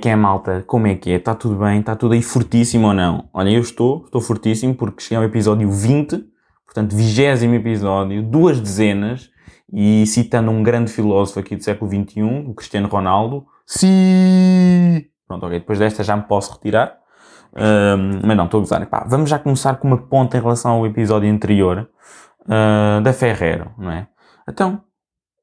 Que é, malta? Como é que é? Está tudo bem? Está tudo aí fortíssimo ou não? Olha, eu estou, estou fortíssimo porque cheguei ao episódio 20, portanto, vigésimo episódio, duas dezenas, e citando um grande filósofo aqui do século XXI, o Cristiano Ronaldo. Sim! Pronto, ok, depois desta já me posso retirar. Um, mas não, estou a gozar. Epá, vamos já começar com uma ponta em relação ao episódio anterior uh, da Ferrero, não é? Então,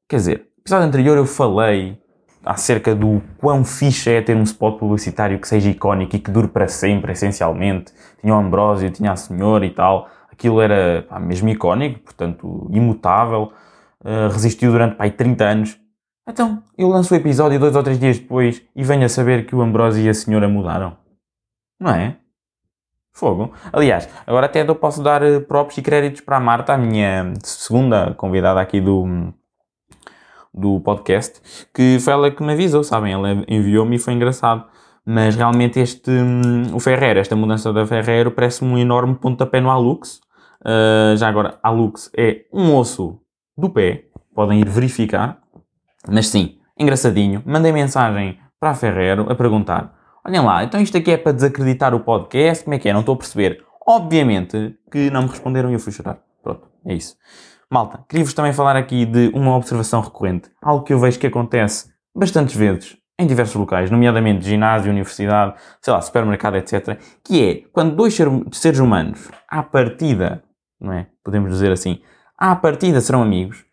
quer dizer, no episódio anterior eu falei acerca do quão fixe é ter um spot publicitário que seja icónico e que dure para sempre, essencialmente. Tinha o Ambrósio, tinha a Senhora e tal. Aquilo era pá, mesmo icónico, portanto, imutável. Uh, resistiu durante pá, 30 anos. Então, eu lanço o episódio dois ou três dias depois e venho a saber que o Ambrósio e a Senhora mudaram. Não é? Fogo. Aliás, agora até eu posso dar eh, props e créditos para a Marta, a minha segunda convidada aqui do, do podcast, que foi ela que me avisou, sabem? Ela enviou-me e foi engraçado. Mas realmente este, hum, o Ferreiro, esta mudança da Ferreiro, parece-me um enorme pontapé no Alux. Uh, já agora, Alux é um osso do pé, podem ir verificar. Mas sim, engraçadinho. Mandei mensagem para a Ferreiro a perguntar: olhem lá, então isto aqui é para desacreditar o podcast? Como é que é? Não estou a perceber. Obviamente que não me responderam e eu fui chorar. Pronto, é isso. Malta, queria-vos também falar aqui de uma observação recorrente, algo que eu vejo que acontece bastantes vezes em diversos locais, nomeadamente ginásio, universidade, sei lá, supermercado, etc., que é quando dois seres humanos, à partida, não é? Podemos dizer assim, à partida serão amigos,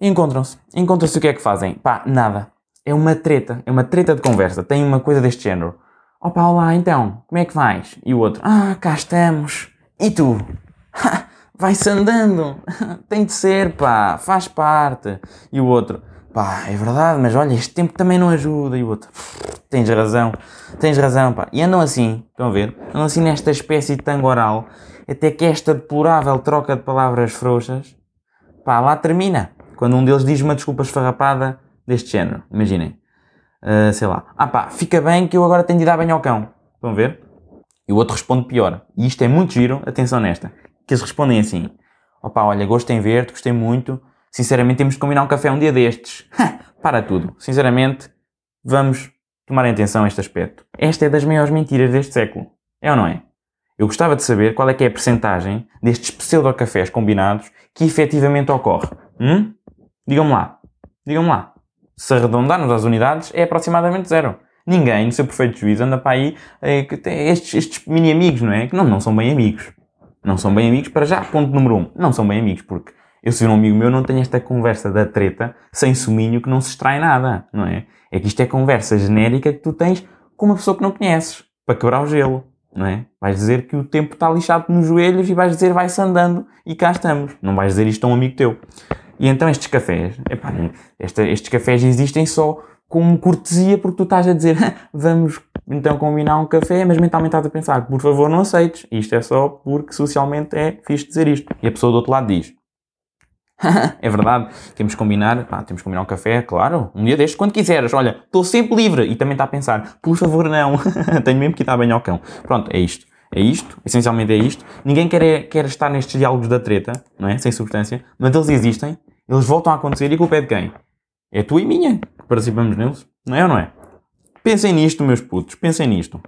encontram-se. Encontram-se o que é que fazem? Pá, nada. É uma treta, é uma treta de conversa. Tem uma coisa deste género. Opa, olá, então, como é que vais? E o outro, ah, cá estamos. E tu? Vai-se andando. Tem de ser, pá, faz parte. E o outro, pá, é verdade, mas olha, este tempo também não ajuda. E o outro, tens razão, tens razão, pá. E andam assim, estão a ver? Andam assim nesta espécie de tango oral, até que esta deplorável troca de palavras frouxas, pá, lá termina. Quando um deles diz uma desculpa esfarrapada deste género, imaginem. Uh, sei lá, ah pá, fica bem que eu agora tenho de dar banho ao cão. Estão a ver? E o outro responde pior. E isto é muito giro, atenção nesta que eles respondem assim: opá, olha, gostei em ver-te, gostei muito, sinceramente temos de combinar um café um dia destes. Para tudo. Sinceramente, vamos tomar em atenção este aspecto. Esta é das maiores mentiras deste século. É ou não é? Eu gostava de saber qual é que é a percentagem destes pseudo-cafés combinados que efetivamente ocorre. Hum? Digam-me lá. Digam-me lá. Se arredondarmos as unidades, é aproximadamente zero. Ninguém, no seu perfeito juízo, anda para aí é, estes, estes mini-amigos, não é? Que não, não são bem amigos. Não são bem amigos para já. Ponto número um. Não são bem amigos porque eu, se um amigo meu, não tenho esta conversa da treta sem suminho que não se extrai nada, não é? É que isto é conversa genérica que tu tens com uma pessoa que não conheces para quebrar o gelo, não é? Vais dizer que o tempo está lixado nos joelhos e vais dizer vai-se andando e cá estamos. Não vais dizer isto a um amigo teu. E então estes cafés, epá, estes cafés existem só como cortesia porque tu estás a dizer vamos então combinar um café, mas mentalmente estás a pensar por favor não aceites. Isto é só porque socialmente é fixe dizer isto. E a pessoa do outro lado diz é verdade, temos que combinar, pá, temos que combinar um café, claro, um dia destes, quando quiseres, olha, estou sempre livre, e também está a pensar, por favor não, tenho mesmo que ir dar bem ao cão. Pronto, é isto, é isto, essencialmente é isto. Ninguém quer, quer estar nestes diálogos da treta, não é, sem substância, mas eles existem, eles voltam a acontecer, e culpa é de quem? É tua e minha, participamos neles, não é ou não é? Pensem nisto, meus putos, pensem nisto.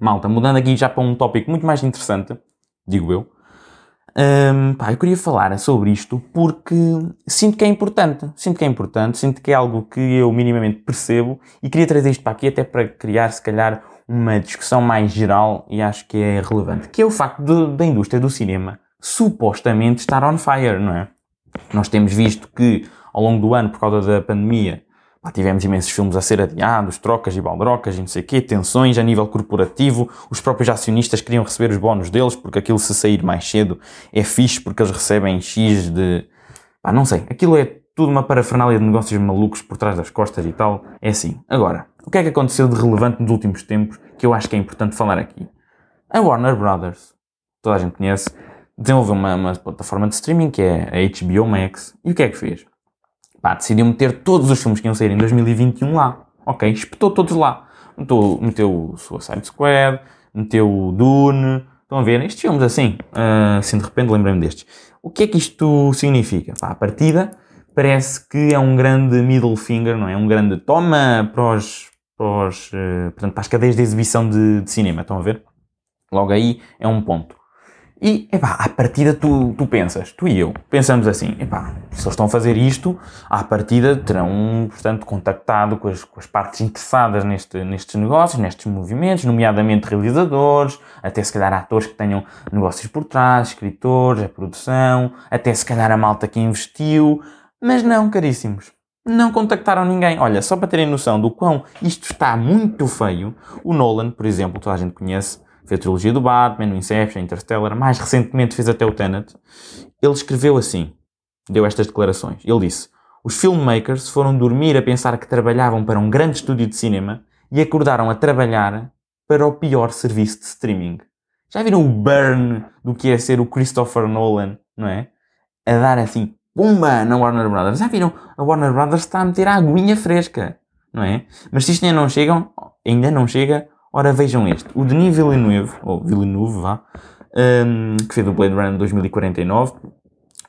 Malta, mudando aqui já para um tópico muito mais interessante, digo eu. Um, pá, eu queria falar sobre isto porque sinto que é importante. Sinto que é importante, sinto que é algo que eu minimamente percebo e queria trazer isto para aqui até para criar, se calhar, uma discussão mais geral e acho que é relevante. Que é o facto de, da indústria do cinema supostamente estar on fire, não é? Nós temos visto que ao longo do ano, por causa da pandemia, Lá tivemos imensos filmes a ser adiados, trocas e baldrocas e não sei o quê, tensões a nível corporativo. Os próprios acionistas queriam receber os bónus deles, porque aquilo se sair mais cedo é fixe, porque eles recebem X de... Pá, não sei. Aquilo é tudo uma parafernália de negócios malucos por trás das costas e tal. É assim. Agora, o que é que aconteceu de relevante nos últimos tempos que eu acho que é importante falar aqui? A Warner Brothers, toda a gente conhece, desenvolveu uma, uma plataforma de streaming que é a HBO Max. E o que é que fez? Pá, decidiu meter todos os filmes que iam sair em 2021 lá. Ok, espetou todos lá. Meteu, meteu Suicide Squad, meteu Dune. Estão a ver? Estes filmes assim. Uh, assim, de repente lembrei-me destes. O que é que isto significa? Pá, a partida parece que é um grande middle finger, não é? Um grande toma para os, para, os, uh, portanto, para as cadeias de exibição de, de, cinema. Estão a ver? Logo aí é um ponto. E, epá, à partida tu, tu pensas, tu e eu, pensamos assim, epá, se eles estão a fazer isto, à partida terão, portanto, contactado com as, com as partes interessadas neste, nestes negócios, nestes movimentos, nomeadamente realizadores, até se calhar atores que tenham negócios por trás, escritores, a produção, até se calhar a malta que investiu, mas não, caríssimos. Não contactaram ninguém. Olha, só para terem noção do quão isto está muito feio, o Nolan, por exemplo, toda a gente conhece, fez a trilogia do Batman, o Inception, Interstellar, mais recentemente fez até o Tenet. Ele escreveu assim, deu estas declarações. Ele disse: Os filmmakers foram dormir a pensar que trabalhavam para um grande estúdio de cinema e acordaram a trabalhar para o pior serviço de streaming. Já viram o burn do que é ser o Christopher Nolan, não é? A dar assim, pumba, na Warner Brothers. Já viram? A Warner Brothers está a meter a aguinha fresca, não é? Mas se isto ainda não chega, ainda não chega, Ora, vejam este. O Denis Villeneuve, ou Villeneuve, vá, um, que fez o Blade Runner 2049,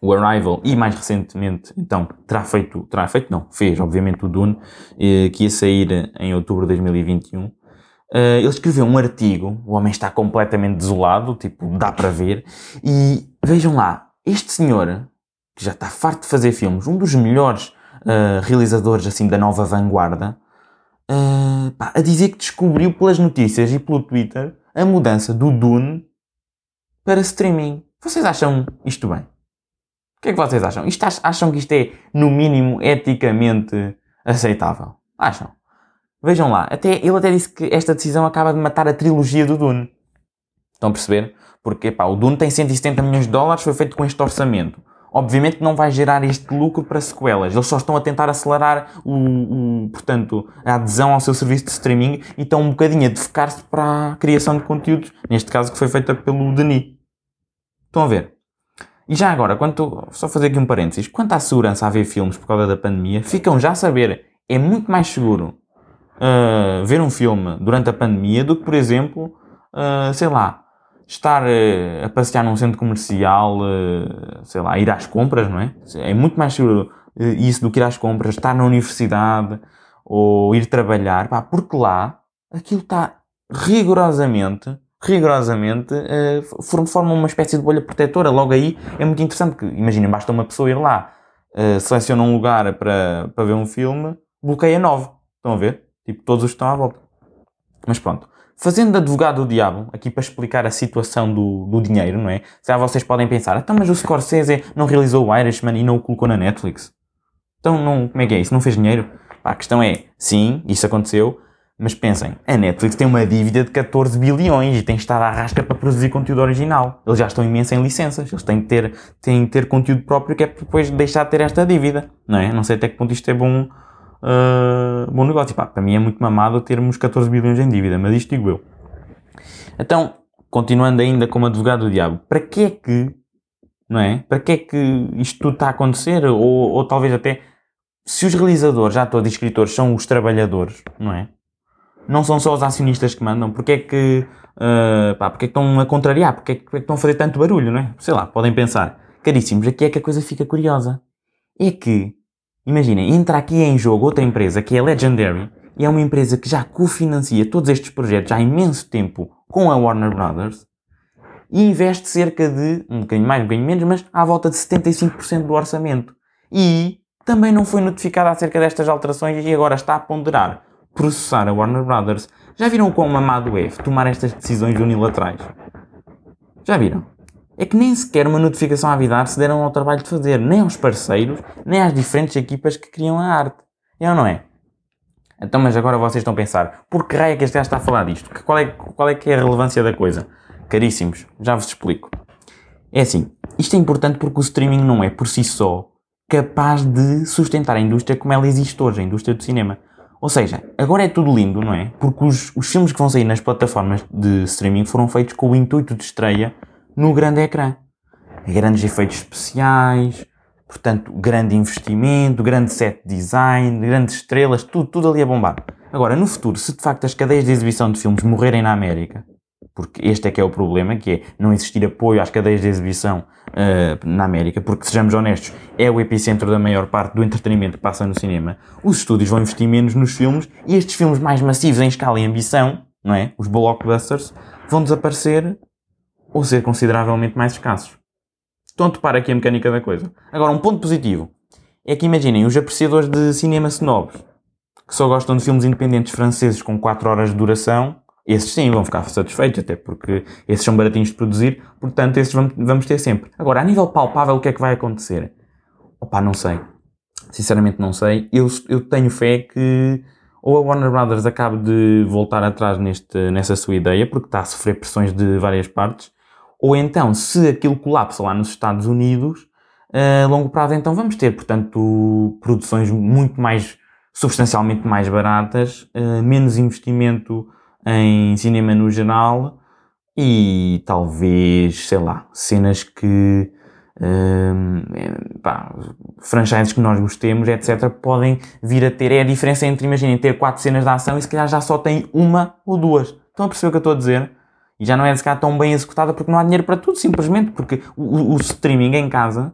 o Arrival e mais recentemente, então, terá feito, terá feito, não, fez, obviamente, o Dune, eh, que ia sair em outubro de 2021. Uh, eh, ele escreveu um artigo, o homem está completamente desolado, tipo, dá para ver, e vejam lá, este senhor, que já está farto de fazer filmes, um dos melhores uh, realizadores, assim, da nova vanguarda, uh, pá, a dizer que descobriu pelas notícias e pelo Twitter a mudança do Dune para streaming. Vocês acham isto bem? O que é que vocês acham? Isto, acham que isto é, no mínimo, eticamente aceitável? Acham? Vejam lá, até, ele até disse que esta decisão acaba de matar a trilogia do Dune. Estão a perceber? Porque pá, o Dune tem 170 milhões de dólares, foi feito com este orçamento obviamente não vai gerar este lucro para sequelas. Eles só estão a tentar acelerar o, o, portanto, a adesão ao seu serviço de streaming e estão um bocadinho a defecar-se para a criação de conteúdos, neste caso que foi feita pelo Denis. Estão a ver? E já agora, quanto, só fazer aqui um parênteses, quanto à segurança a ver filmes por causa da pandemia, ficam já a saber, é muito mais seguro uh, ver um filme durante a pandemia do que, por exemplo, uh, sei lá, estar uh, a passear num centro comercial, uh, sei lá, ir às compras, não é? É muito mais seguro uh, isso do que ir às compras, estar na universidade ou ir trabalhar, pá, porque lá aquilo está rigorosamente, rigorosamente, forma uma espécie de bolha protetora. Logo aí é muito interessante, porque imaginem, basta uma pessoa ir lá, seleciona um lugar para, para ver um filme, bloqueia nove. Estão a ver? Tipo, todos os que estão à volta. Mas pronto. Fazendo advogado do diabo, aqui para explicar a situação do, do dinheiro, não é? Já vocês podem pensar, então mas o Scorsese não realizou o Irishman e não o colocou na Netflix? Então não, como é que é isso? Não fez dinheiro? Pá, a questão é, sim, isso aconteceu, mas pensem, a Netflix tem uma dívida de 14 bilhões e tem estado à rasca para produzir conteúdo original. Eles já estão imensos em licenças, eles têm que ter, têm que ter conteúdo próprio que é depois deixar de ter esta dívida, não é? Não sei até que ponto isto é bom uh, bom negócio. Pá, para mim é muito mamado termos 14 bilhões em dívida, mas isto digo eu. Então, continuando ainda como advogado do diabo, para que é que, não é? Para que é que isto tudo está a acontecer? Ou, ou talvez até, se os realizadores, atores e escritores são os trabalhadores, não é? Não são só os acionistas que mandam, porque é que, uh, pá, porque é que estão a contrariar? Porque é, que, porque é que estão a fazer tanto barulho, não é? Sei lá, podem pensar. Caríssimos, aqui é que a coisa fica curiosa. É que Imaginem, entra aqui em jogo outra empresa que é Legendary e é uma empresa que já cofinancia todos estes projetos há imenso tempo com a Warner Brothers e investe cerca de, um bocadinho mais, um bocadinho menos, mas à volta de 75% do orçamento. E também não foi notificada acerca destas alterações e agora está a ponderar processar a Warner Brothers. Já viram quão mamado é tomar estas decisões unilaterais? Já viram? É que nem sequer uma notificação a avisar se deram ao trabalho de fazer, nem aos parceiros, nem às diferentes equipas que criam a arte. É ou não é? Então, mas agora vocês estão a pensar, por que raio é que este gajo está a falar disto? Qual é, qual é que é a relevância da coisa? Caríssimos, já vos explico. É assim, isto é importante porque o streaming não é, por si só, capaz de sustentar a indústria como ela existe hoje, a indústria do cinema. Ou seja, agora é tudo lindo, não é? Porque os, os filmes que vão sair nas plataformas de streaming foram feitos com o intuito de estreia no grande ecrã. Grandes efeitos especiais, portanto, grande investimento, grande set design, grandes estrelas, tudo, tudo ali a bombar. Agora, no futuro, se de facto as cadeias de exibição de filmes morrerem na América, porque este é que é o problema, que é não existir apoio às cadeias de exibição uh, na América, porque sejamos honestos, é o epicentro da maior parte do entretenimento que passa no cinema. Os estúdios vão investir menos nos filmes e estes filmes mais massivos em escala e ambição, não é? Os blockbusters, vão desaparecer ou ser consideravelmente mais escassos. Estão a topar aqui a mecânica da coisa. Agora, um ponto positivo é que imaginem os apreciadores de cinema snobs, que só gostam de filmes independentes franceses com 4 horas de duração, esses sim vão ficar satisfeitos, até porque esses são baratinhos de produzir, portanto, esses vamos ter sempre. Agora, a nível palpável, o que é que vai acontecer? Opa, não sei. Sinceramente, não sei. Eu, eu tenho fé que ou a Warner Brothers acabe de voltar atrás neste, nessa sua ideia, porque está a sofrer pressões de várias partes, ou então, se aquilo colapsa lá nos Estados Unidos, a longo prazo, então vamos ter, portanto, produções muito mais, substancialmente mais baratas, menos investimento em cinema no geral e talvez, sei lá, cenas que. Um, pá, franchises que nós gostemos, etc., podem vir a ter. É a diferença entre, imaginem, ter quatro cenas de ação e se calhar já só tem uma ou duas. Estão a perceber o que eu estou a dizer? E já não é se calhar tão bem executada porque não há dinheiro para tudo, simplesmente porque o, o streaming em casa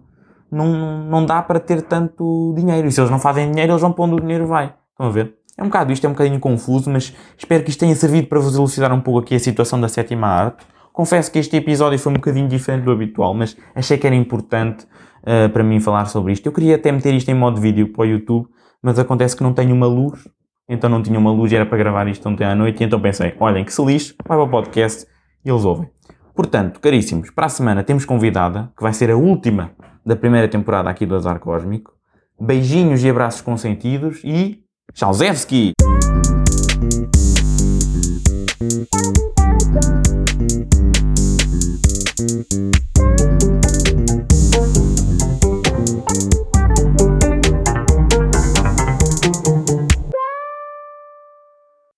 não, não dá para ter tanto dinheiro. E se eles não fazem dinheiro, eles vão pondo o dinheiro vai. Estão a ver? É um bocado isto, é um bocadinho confuso, mas espero que isto tenha servido para vos elucidar um pouco aqui a situação da sétima arte. Confesso que este episódio foi um bocadinho diferente do habitual, mas achei que era importante uh, para mim falar sobre isto. Eu queria até meter isto em modo vídeo para o YouTube, mas acontece que não tenho uma luz, então não tinha uma luz e era para gravar isto ontem à noite, e então pensei, olhem que se lixo, vai para o podcast e eles ouvem. Portanto, caríssimos, para a semana temos convidada, que vai ser a última da primeira temporada aqui do Azar Cósmico. Beijinhos e abraços consentidos e. Tchauzewski!